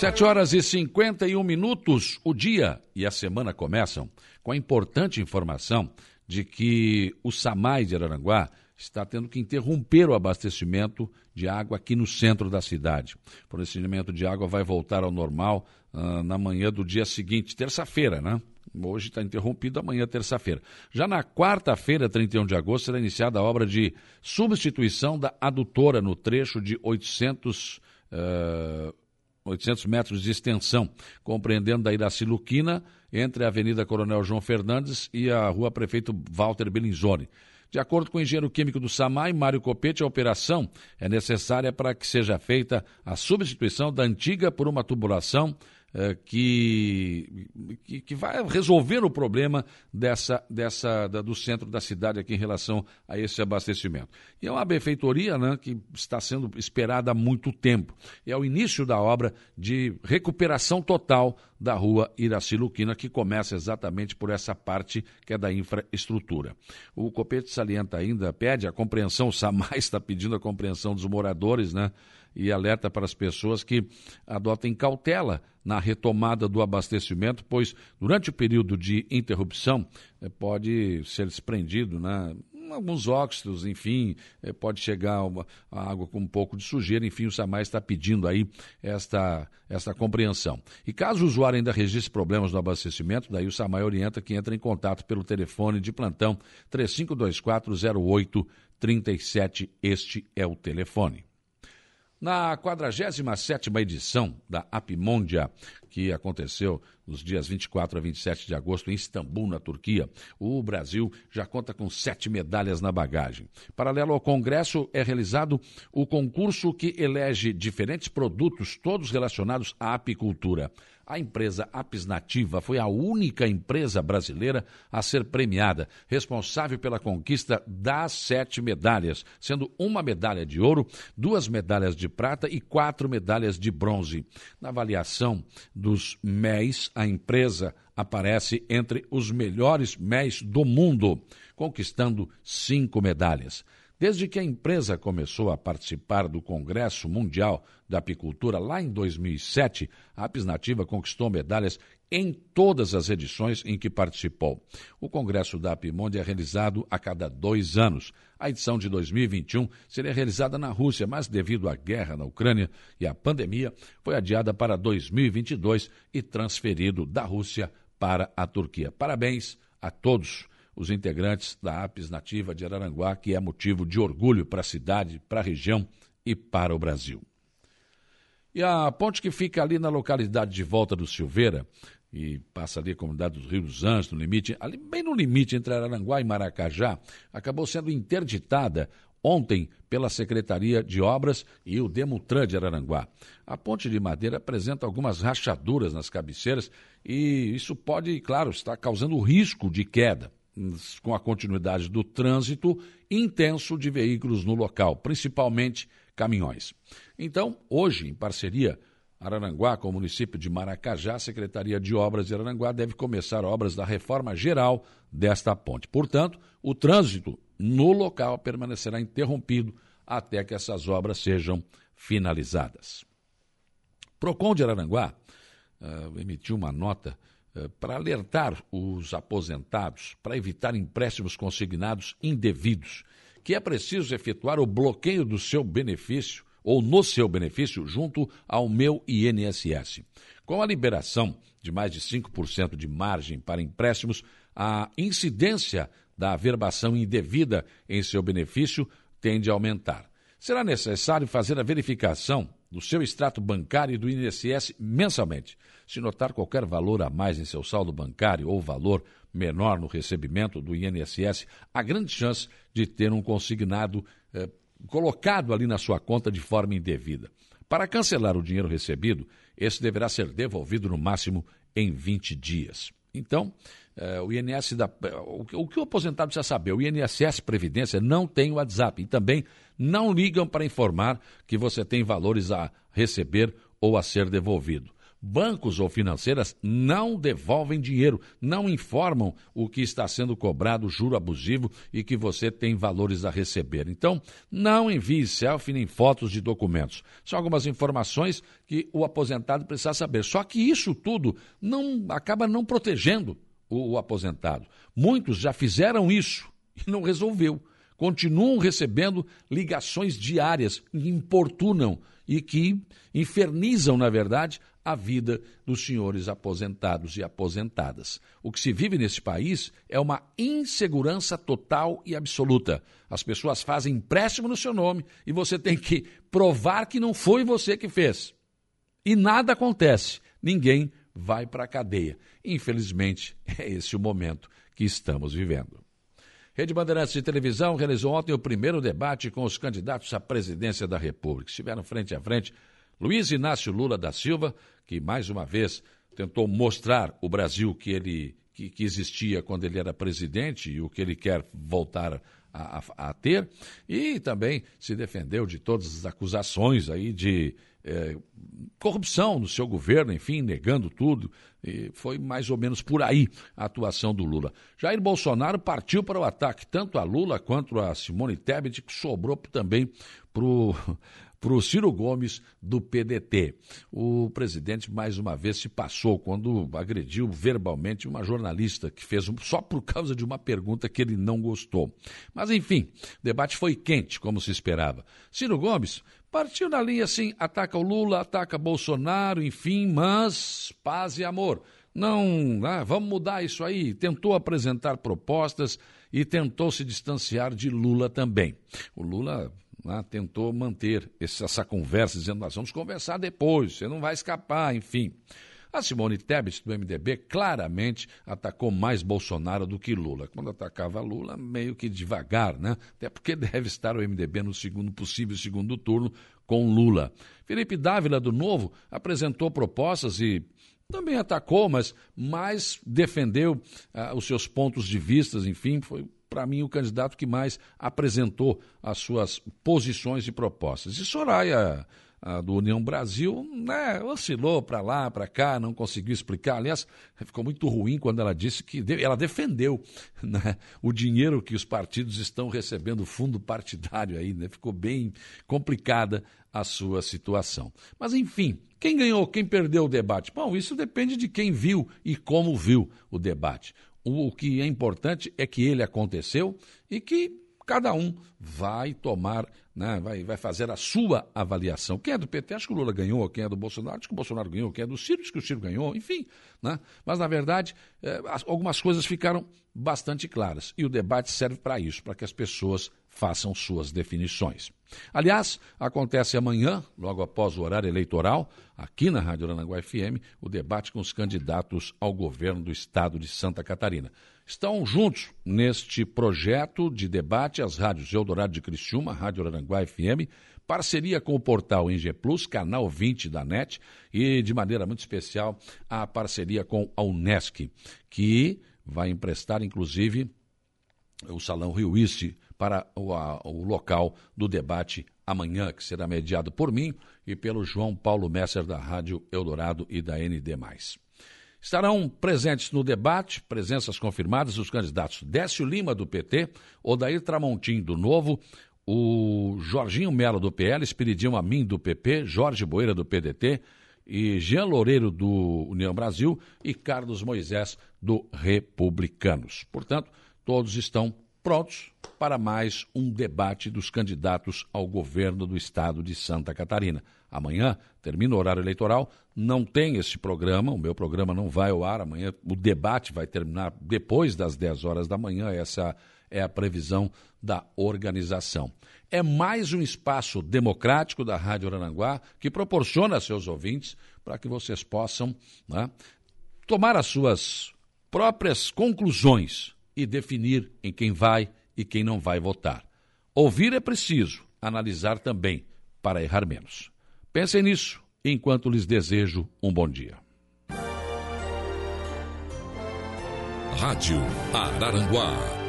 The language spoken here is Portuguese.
Sete horas e 51 minutos, o dia e a semana começam com a importante informação de que o SAMAI de Araranguá está tendo que interromper o abastecimento de água aqui no centro da cidade. O fornecimento de água vai voltar ao normal uh, na manhã do dia seguinte, terça-feira, né? Hoje está interrompido, amanhã, terça-feira. Já na quarta-feira, 31 de agosto, será iniciada a obra de substituição da adutora no trecho de 800. Uh, 800 metros de extensão, compreendendo da Iraci Luquina, entre a Avenida Coronel João Fernandes e a Rua Prefeito Walter Bellinzoni. De acordo com o engenheiro químico do SAMAI, Mário Copete, a operação é necessária para que seja feita a substituição da antiga por uma tubulação que, que, que, vai resolver o problema dessa, dessa, da, do centro da cidade aqui em relação a esse abastecimento. E é uma benfeitoria né, que está sendo esperada há muito tempo. É o início da obra de recuperação total da rua Iraci Luquina, que começa exatamente por essa parte que é da infraestrutura. O Copete salienta ainda, pede a compreensão, o SAMAI está pedindo a compreensão dos moradores, né? e alerta para as pessoas que adotem cautela na retomada do abastecimento, pois durante o período de interrupção eh, pode ser desprendido né, alguns óxidos, enfim, eh, pode chegar uma, a água com um pouco de sujeira, enfim, o SAMAI está pedindo aí esta, esta compreensão. E caso o usuário ainda registre problemas no abastecimento, daí o SAMAI orienta que entre em contato pelo telefone de plantão 3524 0837, este é o telefone. Na 47ª edição da Apimondia, que aconteceu nos dias 24 a 27 de agosto em Istambul, na Turquia, o Brasil já conta com sete medalhas na bagagem. Paralelo ao congresso, é realizado o concurso que elege diferentes produtos, todos relacionados à apicultura. A empresa Apis Nativa foi a única empresa brasileira a ser premiada, responsável pela conquista das sete medalhas, sendo uma medalha de ouro, duas medalhas de prata e quatro medalhas de bronze. Na avaliação dos MEIs, a empresa aparece entre os melhores MEIs do mundo, conquistando cinco medalhas. Desde que a empresa começou a participar do Congresso Mundial da Apicultura lá em 2007, a Apis Nativa conquistou medalhas em todas as edições em que participou. O Congresso da Apimonde é realizado a cada dois anos. A edição de 2021 seria realizada na Rússia, mas devido à guerra na Ucrânia e à pandemia, foi adiada para 2022 e transferido da Rússia para a Turquia. Parabéns a todos os integrantes da APES nativa de Araranguá, que é motivo de orgulho para a cidade, para a região e para o Brasil. E a ponte que fica ali na localidade de Volta do Silveira, e passa ali a comunidade dos Rios dos Anjos, no limite, ali bem no limite entre Araranguá e Maracajá, acabou sendo interditada ontem pela Secretaria de Obras e o Demutran de Araranguá. A ponte de madeira apresenta algumas rachaduras nas cabeceiras e isso pode, claro, estar causando risco de queda com a continuidade do trânsito intenso de veículos no local, principalmente caminhões. Então, hoje, em parceria Araranguá com o município de Maracajá, a Secretaria de Obras de Araranguá deve começar obras da reforma geral desta ponte. Portanto, o trânsito no local permanecerá interrompido até que essas obras sejam finalizadas. Procon de Araranguá uh, emitiu uma nota para alertar os aposentados para evitar empréstimos consignados indevidos, que é preciso efetuar o bloqueio do seu benefício ou no seu benefício junto ao meu INSS. Com a liberação de mais de 5% de margem para empréstimos, a incidência da averbação indevida em seu benefício tende a aumentar. Será necessário fazer a verificação do seu extrato bancário e do INSS mensalmente. Se notar qualquer valor a mais em seu saldo bancário ou valor menor no recebimento do INSS, há grande chance de ter um consignado eh, colocado ali na sua conta de forma indevida. Para cancelar o dinheiro recebido, esse deverá ser devolvido no máximo em 20 dias. Então, eh, o INSS da, o, o que o aposentado precisa saber, o INSS Previdência não tem WhatsApp. E também não ligam para informar que você tem valores a receber ou a ser devolvido bancos ou financeiras não devolvem dinheiro, não informam o que está sendo cobrado, juro abusivo e que você tem valores a receber. Então, não envie selfie nem fotos de documentos. São algumas informações que o aposentado precisa saber. Só que isso tudo não acaba não protegendo o, o aposentado. Muitos já fizeram isso e não resolveu. Continuam recebendo ligações diárias que importunam e que infernizam, na verdade, a vida dos senhores aposentados e aposentadas. O que se vive nesse país é uma insegurança total e absoluta. As pessoas fazem empréstimo no seu nome e você tem que provar que não foi você que fez. E nada acontece. Ninguém vai para a cadeia. Infelizmente, é esse o momento que estamos vivendo. Rede Bandeirantes de Televisão realizou ontem o primeiro debate com os candidatos à presidência da República. Estiveram frente a frente Luiz Inácio Lula da Silva, que mais uma vez tentou mostrar o Brasil que ele que, que existia quando ele era presidente e o que ele quer voltar a, a, a ter, e também se defendeu de todas as acusações aí de é, corrupção no seu governo, enfim, negando tudo. E foi mais ou menos por aí a atuação do Lula. Jair Bolsonaro partiu para o ataque, tanto a Lula quanto a Simone Tebet, que sobrou também para o para o Ciro Gomes do PDT. O presidente mais uma vez se passou quando agrediu verbalmente uma jornalista que fez só por causa de uma pergunta que ele não gostou. Mas enfim, o debate foi quente, como se esperava. Ciro Gomes partiu na linha assim, ataca o Lula, ataca Bolsonaro, enfim, mas paz e amor. Não, ah, vamos mudar isso aí. Tentou apresentar propostas e tentou se distanciar de Lula também. O Lula né, tentou manter essa conversa, dizendo: nós vamos conversar depois, você não vai escapar, enfim. A Simone Tebet, do MDB, claramente atacou mais Bolsonaro do que Lula. Quando atacava Lula, meio que devagar, né? Até porque deve estar o MDB no segundo possível segundo turno com Lula. Felipe Dávila, do Novo, apresentou propostas e também atacou, mas mais defendeu ah, os seus pontos de vista, enfim, foi para mim, o candidato que mais apresentou as suas posições e propostas. E Soraya, do União Brasil, né, oscilou para lá, para cá, não conseguiu explicar. Aliás, ficou muito ruim quando ela disse que ela defendeu né, o dinheiro que os partidos estão recebendo, fundo partidário aí, né? Ficou bem complicada a sua situação. Mas, enfim, quem ganhou, quem perdeu o debate? Bom, isso depende de quem viu e como viu o debate. O que é importante é que ele aconteceu e que cada um vai tomar, né, vai, vai fazer a sua avaliação. Quem é do PT, acho que o Lula ganhou, quem é do Bolsonaro, acho que o Bolsonaro ganhou, quem é do Ciro, acho que o Ciro ganhou, enfim. Né? Mas, na verdade, é, algumas coisas ficaram bastante claras. E o debate serve para isso, para que as pessoas façam suas definições. Aliás, acontece amanhã, logo após o horário eleitoral, aqui na Rádio Aranaguá FM, o debate com os candidatos ao governo do estado de Santa Catarina. Estão juntos neste projeto de debate as rádios Eldorado de Criciúma, Rádio Aranguá FM, parceria com o portal Inge Plus, canal 20 da NET, e de maneira muito especial a parceria com a Unesc, que vai emprestar, inclusive, o Salão Rio Iste para o, a, o local do debate amanhã, que será mediado por mim e pelo João Paulo Messer da Rádio Eldorado e da ND+. Estarão presentes no debate, presenças confirmadas, os candidatos Décio Lima, do PT, Odair Tramontim, do Novo, o Jorginho Melo, do PL, Espiridião Amin, do PP, Jorge Boeira, do PDT, e Jean Loureiro, do União Brasil, e Carlos Moisés, do Republicanos. Portanto, todos estão prontos para mais um debate dos candidatos ao governo do estado de Santa Catarina. Amanhã termina o horário eleitoral, não tem esse programa, o meu programa não vai ao ar, amanhã o debate vai terminar depois das 10 horas da manhã, essa é a previsão da organização. É mais um espaço democrático da Rádio Arananguá que proporciona a seus ouvintes para que vocês possam né, tomar as suas próprias conclusões e definir em quem vai e quem não vai votar. Ouvir é preciso, analisar também, para errar menos. Pensem nisso enquanto lhes desejo um bom dia. Rádio Araranguá